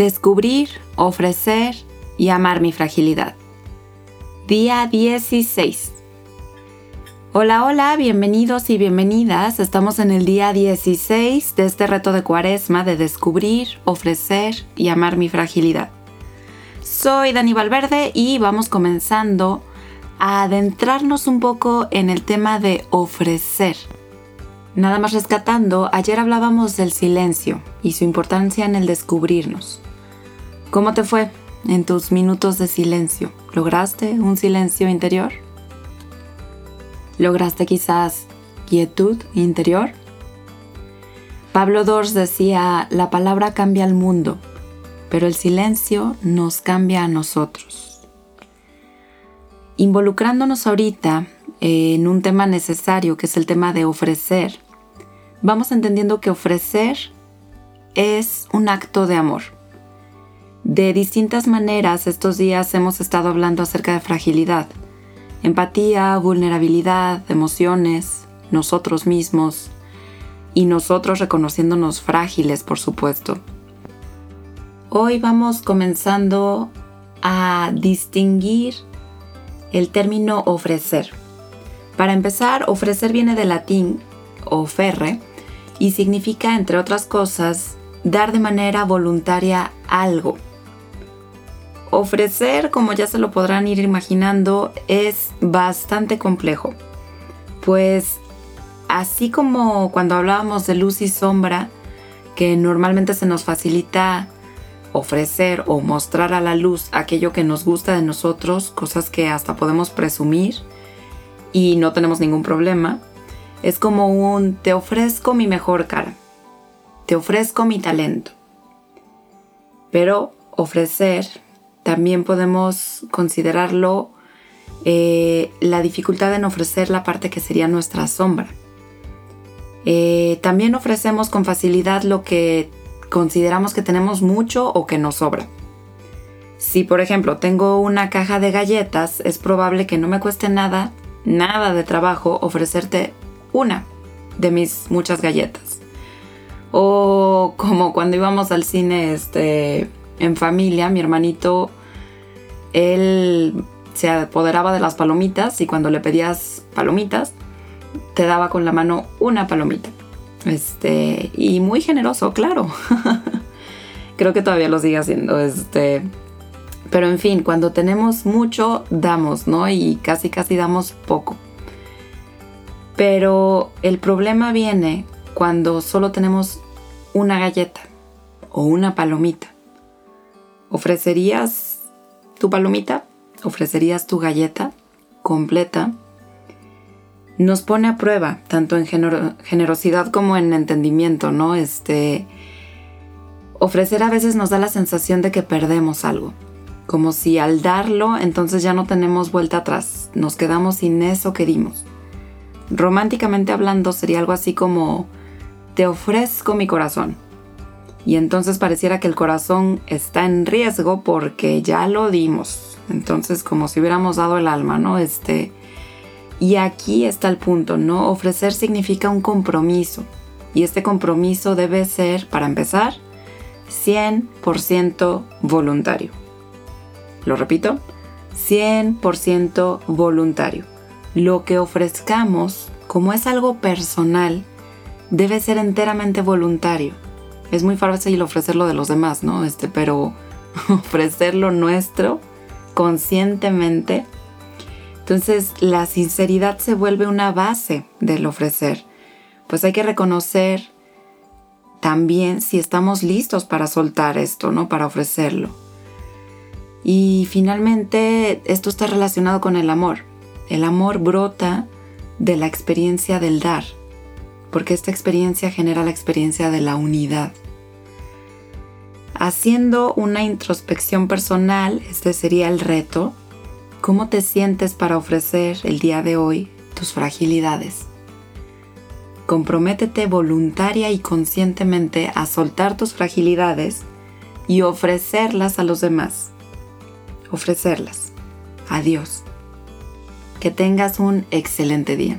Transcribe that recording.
Descubrir, ofrecer y amar mi fragilidad. Día 16. Hola, hola, bienvenidos y bienvenidas. Estamos en el día 16 de este reto de cuaresma de descubrir, ofrecer y amar mi fragilidad. Soy Dani Valverde y vamos comenzando a adentrarnos un poco en el tema de ofrecer. Nada más rescatando, ayer hablábamos del silencio y su importancia en el descubrirnos. ¿Cómo te fue en tus minutos de silencio? ¿Lograste un silencio interior? ¿Lograste quizás quietud interior? Pablo Dors decía, la palabra cambia al mundo, pero el silencio nos cambia a nosotros. Involucrándonos ahorita en un tema necesario que es el tema de ofrecer, vamos entendiendo que ofrecer es un acto de amor. De distintas maneras estos días hemos estado hablando acerca de fragilidad, empatía, vulnerabilidad, emociones, nosotros mismos y nosotros reconociéndonos frágiles, por supuesto. Hoy vamos comenzando a distinguir el término ofrecer. Para empezar, ofrecer viene del latín ofere y significa, entre otras cosas, dar de manera voluntaria algo. Ofrecer, como ya se lo podrán ir imaginando, es bastante complejo, pues así como cuando hablábamos de luz y sombra, que normalmente se nos facilita ofrecer o mostrar a la luz aquello que nos gusta de nosotros, cosas que hasta podemos presumir, y no tenemos ningún problema. Es como un te ofrezco mi mejor cara, te ofrezco mi talento. Pero ofrecer también podemos considerarlo eh, la dificultad en ofrecer la parte que sería nuestra sombra. Eh, también ofrecemos con facilidad lo que consideramos que tenemos mucho o que nos sobra. Si por ejemplo tengo una caja de galletas, es probable que no me cueste nada nada de trabajo ofrecerte una de mis muchas galletas. O como cuando íbamos al cine este, en familia, mi hermanito, él se apoderaba de las palomitas y cuando le pedías palomitas, te daba con la mano una palomita. Este, y muy generoso, claro. Creo que todavía lo sigue haciendo. Este, pero en fin, cuando tenemos mucho, damos, ¿no? Y casi casi damos poco. Pero el problema viene cuando solo tenemos una galleta o una palomita. ¿Ofrecerías tu palomita? ¿Ofrecerías tu galleta completa? Nos pone a prueba, tanto en generosidad como en entendimiento, ¿no? Este, ofrecer a veces nos da la sensación de que perdemos algo como si al darlo entonces ya no tenemos vuelta atrás, nos quedamos sin eso que dimos. Románticamente hablando sería algo así como, te ofrezco mi corazón. Y entonces pareciera que el corazón está en riesgo porque ya lo dimos. Entonces como si hubiéramos dado el alma, ¿no? Este, y aquí está el punto, ¿no? Ofrecer significa un compromiso. Y este compromiso debe ser, para empezar, 100% voluntario. Lo repito, 100% voluntario. Lo que ofrezcamos, como es algo personal, debe ser enteramente voluntario. Es muy fácil ofrecerlo de los demás, ¿no? Este, pero ofrecerlo nuestro conscientemente. Entonces, la sinceridad se vuelve una base del ofrecer. Pues hay que reconocer también si estamos listos para soltar esto, ¿no? Para ofrecerlo. Y finalmente esto está relacionado con el amor. El amor brota de la experiencia del dar, porque esta experiencia genera la experiencia de la unidad. Haciendo una introspección personal, este sería el reto. ¿Cómo te sientes para ofrecer el día de hoy tus fragilidades? Comprométete voluntaria y conscientemente a soltar tus fragilidades y ofrecerlas a los demás ofrecerlas. Adiós. Que tengas un excelente día.